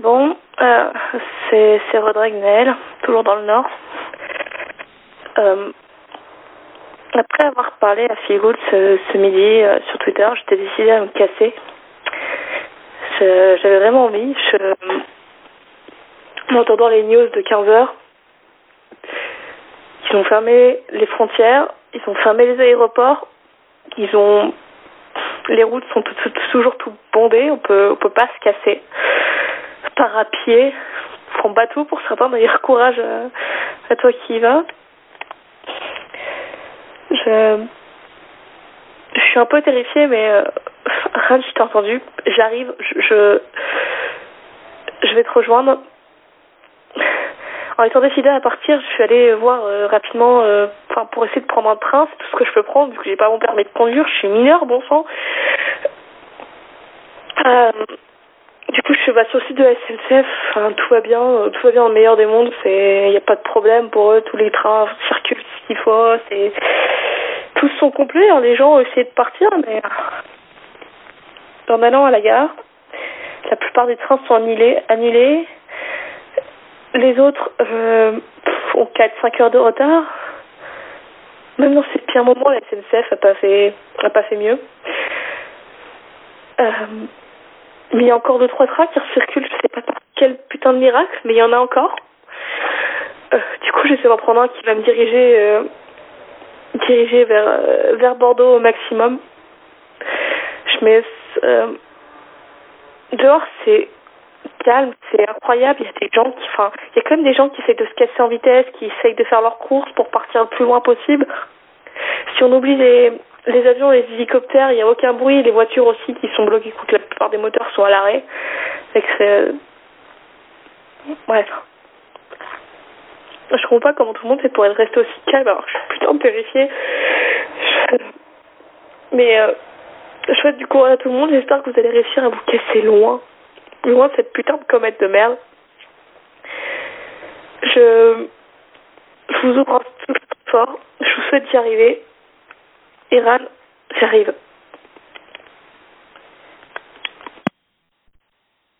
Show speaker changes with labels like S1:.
S1: Bon, euh, c'est Naël, toujours dans le Nord. Euh, après avoir parlé à Philgood ce, midi euh, sur Twitter, j'étais décidée à me casser. J'avais vraiment envie. Je, en entendant les news de 15 heures, ils ont fermé les frontières, ils ont fermé les aéroports, ils ont les routes sont tout- tout- toujours tout bondées, on peut on peut pas se casser. Par à pied, en bateau pour certains d'ailleurs, courage euh, à toi qui y vas. Je suis un peu terrifiée mais euh, je t'ai entendu, j'arrive, je, je je vais te rejoindre. En étant décidée à partir, je suis allée voir euh, rapidement, euh, enfin pour essayer de prendre un train, c'est tout ce que je peux prendre vu que j'ai pas mon permis de conduire, je suis mineure, bon sang. Du coup, je suis passée au site de la SNCF, tout va bien, euh, tout va bien dans le meilleur des mondes, c'est, il n'y a pas de problème pour eux, tous les trains circulent ce qu'il faut, c'est, tous sont complets, hein, les gens ont essayé de partir, mais en allant à la gare, la plupart des trains sont annulés, annulés. Les autres euh, ont 4-5 heures de retard. Même dans ces pires moments, la SNCF a pas fait, a pas fait mieux. Euh, mais il y a encore deux trois trains qui circulent, je sais pas par quel putain de miracle, mais il y en a encore. Euh, du coup, j'essaie d'en prendre un qui va me diriger, euh, diriger vers euh, vers Bordeaux au maximum. Je mets euh, dehors, c'est calme, c'est incroyable. Il y a des gens qui, enfin, il y a quand même des gens qui essayent de se casser en vitesse, qui essayent de faire leurs courses pour partir le plus loin possible. Si on oublie les, les avions, les hélicoptères, il n'y a aucun bruit. Les voitures aussi qui sont bloquées, écoute, la plupart des moteurs sont à l'arrêt. Que c'est, bref. Je comprends pas comment tout le monde fait pour être resté aussi calme alors que je suis putain terrifiée. Mais euh, je souhaite du courage à tout le monde. J'espère que vous allez réussir à vous casser loin. Loin de cette putain de comète de merde. Je, je vous embrasse tous fort. Je vous souhaite d'y arriver. Iran, j'arrive.